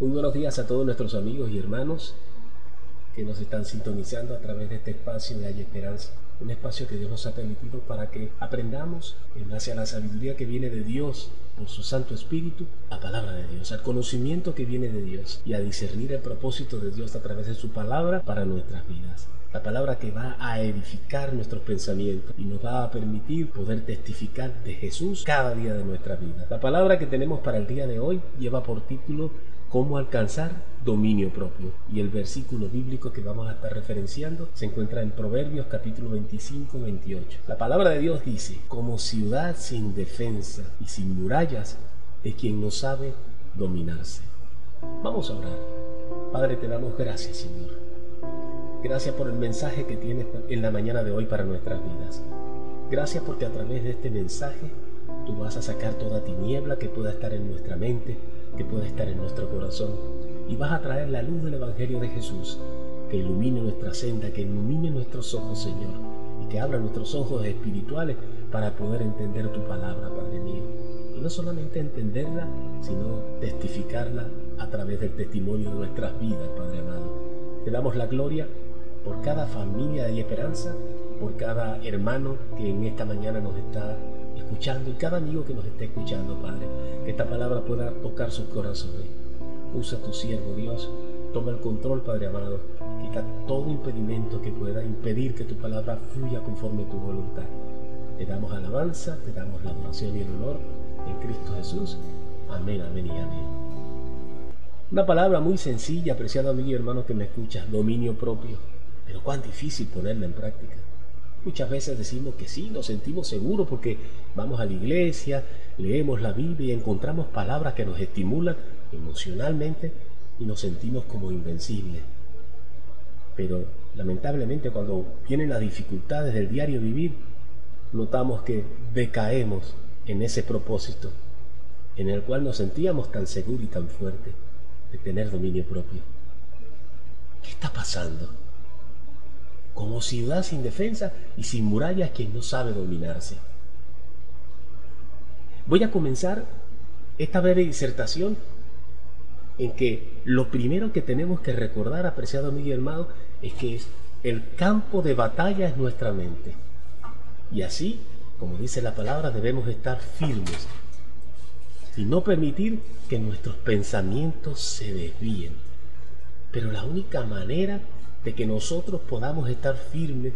Muy buenos días a todos nuestros amigos y hermanos que nos están sintonizando a través de este espacio de Hay Esperanza. Un espacio que Dios nos ha permitido para que aprendamos en base a la sabiduría que viene de Dios por su Santo Espíritu, la palabra de Dios, al conocimiento que viene de Dios y a discernir el propósito de Dios a través de su palabra para nuestras vidas la palabra que va a edificar nuestros pensamientos y nos va a permitir poder testificar de Jesús cada día de nuestra vida. La palabra que tenemos para el día de hoy lleva por título cómo alcanzar dominio propio. Y el versículo bíblico que vamos a estar referenciando se encuentra en Proverbios capítulo 25-28. La palabra de Dios dice, como ciudad sin defensa y sin murallas es quien no sabe dominarse. Vamos a orar. Padre, te damos gracias, Señor Gracias por el mensaje que tienes en la mañana de hoy para nuestras vidas. Gracias porque a través de este mensaje tú vas a sacar toda tiniebla que pueda estar en nuestra mente, que pueda estar en nuestro corazón. Y vas a traer la luz del Evangelio de Jesús, que ilumine nuestra senda, que ilumine nuestros ojos, Señor, y que abra nuestros ojos espirituales para poder entender tu palabra, Padre mío. Y no solamente entenderla, sino testificarla a través del testimonio de nuestras vidas, Padre amado. Te damos la gloria por cada familia de esperanza, por cada hermano que en esta mañana nos está escuchando y cada amigo que nos esté escuchando, Padre. Que esta palabra pueda tocar sus corazones. Usa tu siervo, Dios. Toma el control, Padre amado. Quita todo impedimento que pueda impedir que tu palabra fluya conforme a tu voluntad. Te damos alabanza, te damos la adoración y el honor en Cristo Jesús. Amén, amén y amén. Una palabra muy sencilla, apreciado amigo y hermano que me escuchas, dominio propio. Pero cuán difícil ponerla en práctica. Muchas veces decimos que sí, nos sentimos seguros porque vamos a la iglesia, leemos la Biblia y encontramos palabras que nos estimulan emocionalmente y nos sentimos como invencibles. Pero lamentablemente cuando vienen las dificultades del diario vivir, notamos que decaemos en ese propósito en el cual nos sentíamos tan seguros y tan fuertes de tener dominio propio. ¿Qué está pasando? Como ciudad sin defensa y sin murallas quien no sabe dominarse. Voy a comenzar esta breve disertación en que lo primero que tenemos que recordar, apreciado amigo y hermano, es que el campo de batalla es nuestra mente. Y así, como dice la palabra, debemos estar firmes y no permitir que nuestros pensamientos se desvíen. Pero la única manera de que nosotros podamos estar firmes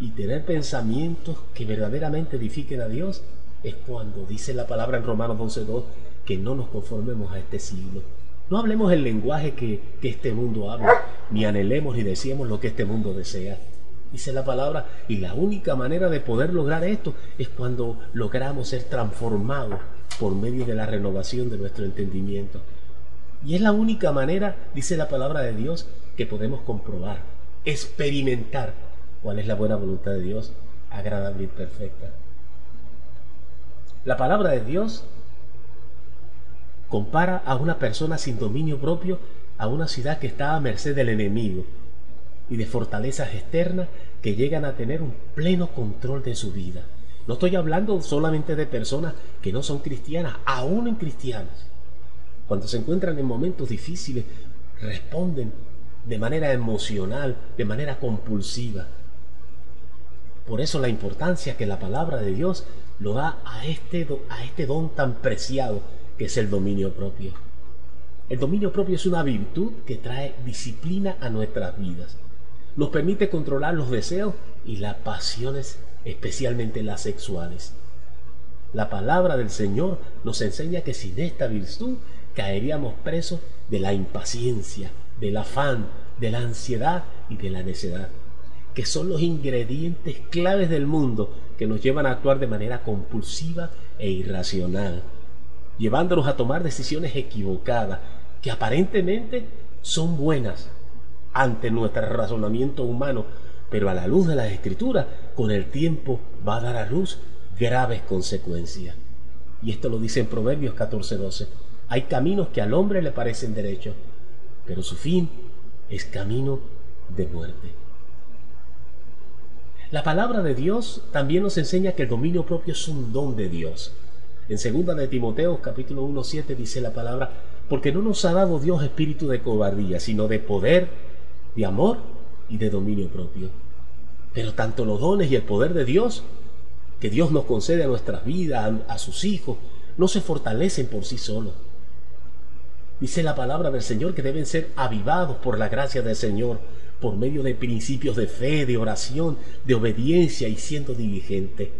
y tener pensamientos que verdaderamente edifiquen a Dios es cuando dice la palabra en Romanos 12.2 que no nos conformemos a este siglo. No hablemos el lenguaje que, que este mundo habla, ni anhelemos ni deseemos lo que este mundo desea. Dice la palabra, y la única manera de poder lograr esto es cuando logramos ser transformados por medio de la renovación de nuestro entendimiento. Y es la única manera, dice la palabra de Dios, que podemos comprobar, experimentar cuál es la buena voluntad de Dios, agradable y perfecta. La palabra de Dios compara a una persona sin dominio propio a una ciudad que está a merced del enemigo y de fortalezas externas que llegan a tener un pleno control de su vida. No estoy hablando solamente de personas que no son cristianas, aún en cristianas. Cuando se encuentran en momentos difíciles, responden de manera emocional, de manera compulsiva. Por eso la importancia que la palabra de Dios lo da a este, a este don tan preciado que es el dominio propio. El dominio propio es una virtud que trae disciplina a nuestras vidas. Nos permite controlar los deseos y las pasiones, especialmente las sexuales. La palabra del Señor nos enseña que sin esta virtud caeríamos presos de la impaciencia, del afán, de la ansiedad y de la necedad, que son los ingredientes claves del mundo que nos llevan a actuar de manera compulsiva e irracional, llevándonos a tomar decisiones equivocadas que aparentemente son buenas ante nuestro razonamiento humano, pero a la luz de las escrituras, con el tiempo va a dar a luz graves consecuencias. Y esto lo dice en Proverbios 14:12. Hay caminos que al hombre le parecen derechos, pero su fin es camino de muerte. La palabra de Dios también nos enseña que el dominio propio es un don de Dios. En segunda de Timoteo capítulo 1:7 dice la palabra, porque no nos ha dado Dios espíritu de cobardía, sino de poder, de amor y de dominio propio. Pero tanto los dones y el poder de Dios, que Dios nos concede a nuestras vidas, a sus hijos, no se fortalecen por sí solos. Dice la palabra del Señor que deben ser avivados por la gracia del Señor, por medio de principios de fe, de oración, de obediencia y siendo diligente.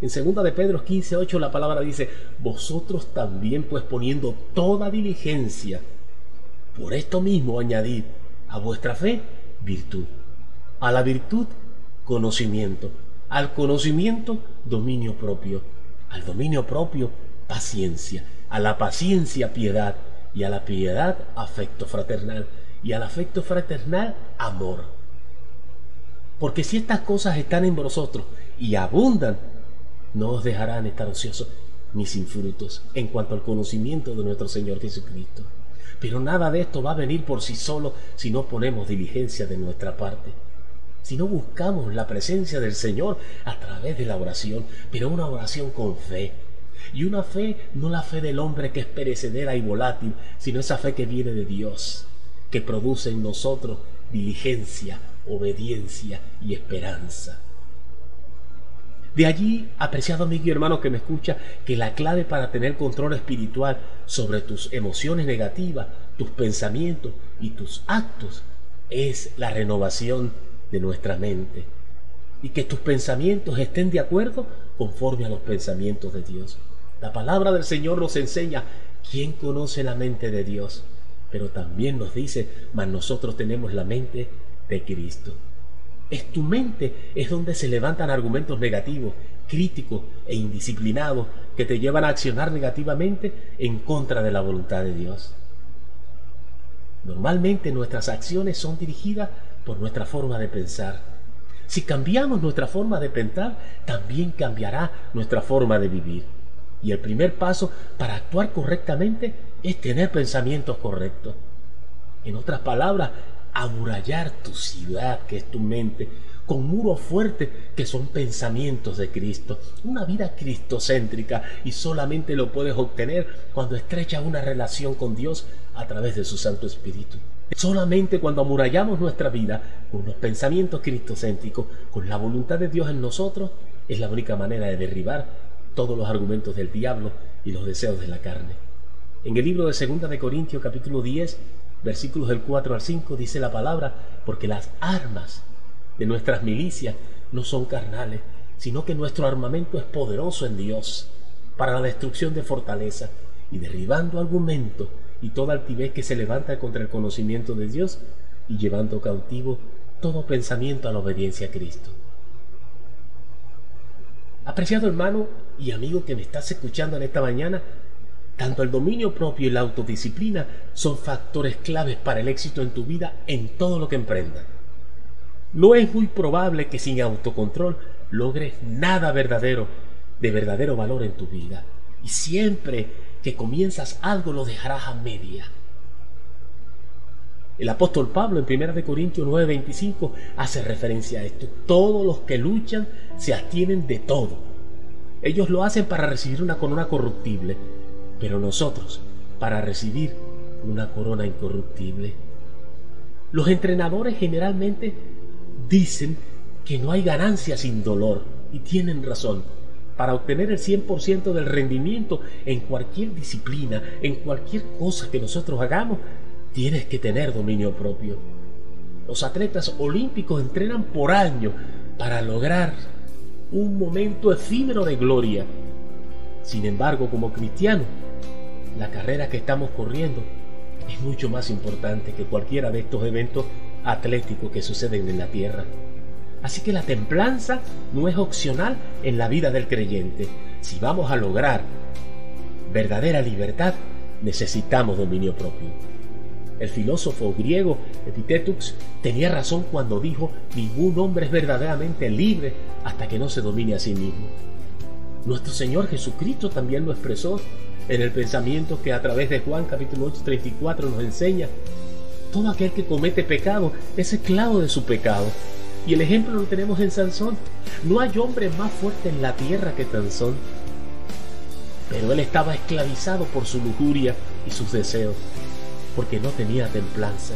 En segunda de Pedro 15:8 la palabra dice, "Vosotros también pues poniendo toda diligencia, por esto mismo añadid a vuestra fe virtud, a la virtud conocimiento, al conocimiento dominio propio, al dominio propio paciencia, a la paciencia piedad y a la piedad afecto fraternal y al afecto fraternal amor. Porque si estas cosas están en vosotros y abundan, no os dejarán estar ociosos ni sin frutos en cuanto al conocimiento de nuestro Señor Jesucristo. Pero nada de esto va a venir por sí solo si no ponemos diligencia de nuestra parte. Si no buscamos la presencia del Señor a través de la oración, pero una oración con fe. Y una fe, no la fe del hombre que es perecedera y volátil, sino esa fe que viene de Dios, que produce en nosotros diligencia, obediencia y esperanza. De allí, apreciado amigo y hermano que me escucha, que la clave para tener control espiritual sobre tus emociones negativas, tus pensamientos y tus actos es la renovación de nuestra mente. Y que tus pensamientos estén de acuerdo conforme a los pensamientos de Dios. La palabra del Señor nos enseña quién conoce la mente de Dios, pero también nos dice, mas nosotros tenemos la mente de Cristo. Es tu mente, es donde se levantan argumentos negativos, críticos e indisciplinados que te llevan a accionar negativamente en contra de la voluntad de Dios. Normalmente nuestras acciones son dirigidas por nuestra forma de pensar. Si cambiamos nuestra forma de pensar, también cambiará nuestra forma de vivir. Y el primer paso para actuar correctamente es tener pensamientos correctos. En otras palabras, amurallar tu ciudad, que es tu mente, con muros fuertes que son pensamientos de Cristo. Una vida cristocéntrica y solamente lo puedes obtener cuando estrechas una relación con Dios a través de su Santo Espíritu. Solamente cuando amurallamos nuestra vida con los pensamientos cristocéntricos, con la voluntad de Dios en nosotros, es la única manera de derribar todos los argumentos del diablo y los deseos de la carne. En el libro de Segunda de Corintios capítulo 10 versículos del 4 al 5 dice la palabra, porque las armas de nuestras milicias no son carnales, sino que nuestro armamento es poderoso en Dios para la destrucción de fortaleza y derribando argumentos y toda altivez que se levanta contra el conocimiento de Dios y llevando cautivo todo pensamiento a la obediencia a Cristo. Apreciado hermano y amigo que me estás escuchando en esta mañana, tanto el dominio propio y la autodisciplina son factores claves para el éxito en tu vida en todo lo que emprendas. No es muy probable que sin autocontrol logres nada verdadero, de verdadero valor en tu vida. Y siempre que comienzas algo lo dejarás a media. El apóstol Pablo en 1 Corintios 9:25 hace referencia a esto. Todos los que luchan se abstienen de todo. Ellos lo hacen para recibir una corona corruptible, pero nosotros para recibir una corona incorruptible. Los entrenadores generalmente dicen que no hay ganancia sin dolor y tienen razón. Para obtener el 100% del rendimiento en cualquier disciplina, en cualquier cosa que nosotros hagamos, tienes que tener dominio propio. Los atletas olímpicos entrenan por año para lograr un momento efímero de gloria. Sin embargo, como cristianos, la carrera que estamos corriendo es mucho más importante que cualquiera de estos eventos atléticos que suceden en la tierra. Así que la templanza no es opcional en la vida del creyente. Si vamos a lograr verdadera libertad, necesitamos dominio propio. El filósofo griego Epictetus tenía razón cuando dijo, ningún hombre es verdaderamente libre hasta que no se domine a sí mismo. Nuestro Señor Jesucristo también lo expresó en el pensamiento que a través de Juan capítulo 8, 34 nos enseña. Todo aquel que comete pecado es esclavo de su pecado. Y el ejemplo lo tenemos en Sansón. No hay hombre más fuerte en la tierra que Sansón. Pero él estaba esclavizado por su lujuria y sus deseos, porque no tenía templanza.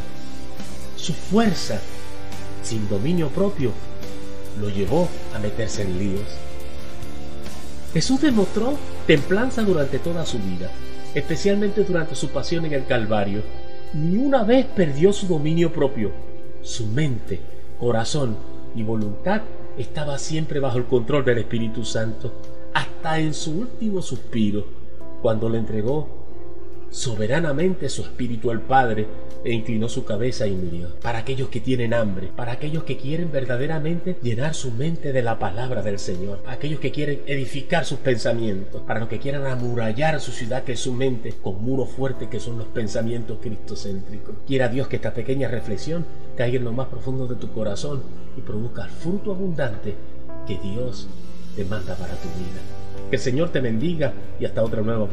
Su fuerza, sin dominio propio, lo llevó a meterse en líos. Jesús demostró templanza durante toda su vida, especialmente durante su pasión en el Calvario. Ni una vez perdió su dominio propio. Su mente, corazón y voluntad estaba siempre bajo el control del Espíritu Santo, hasta en su último suspiro, cuando le entregó soberanamente su espíritu al Padre e inclinó su cabeza y murió. Para aquellos que tienen hambre, para aquellos que quieren verdaderamente llenar su mente de la palabra del Señor, para aquellos que quieren edificar sus pensamientos, para los que quieran amurallar su ciudad que es su mente con muros fuertes que son los pensamientos cristocéntricos. Quiera Dios que esta pequeña reflexión caiga en lo más profundo de tu corazón y produzca el fruto abundante que Dios te manda para tu vida. Que el Señor te bendiga y hasta otra nueva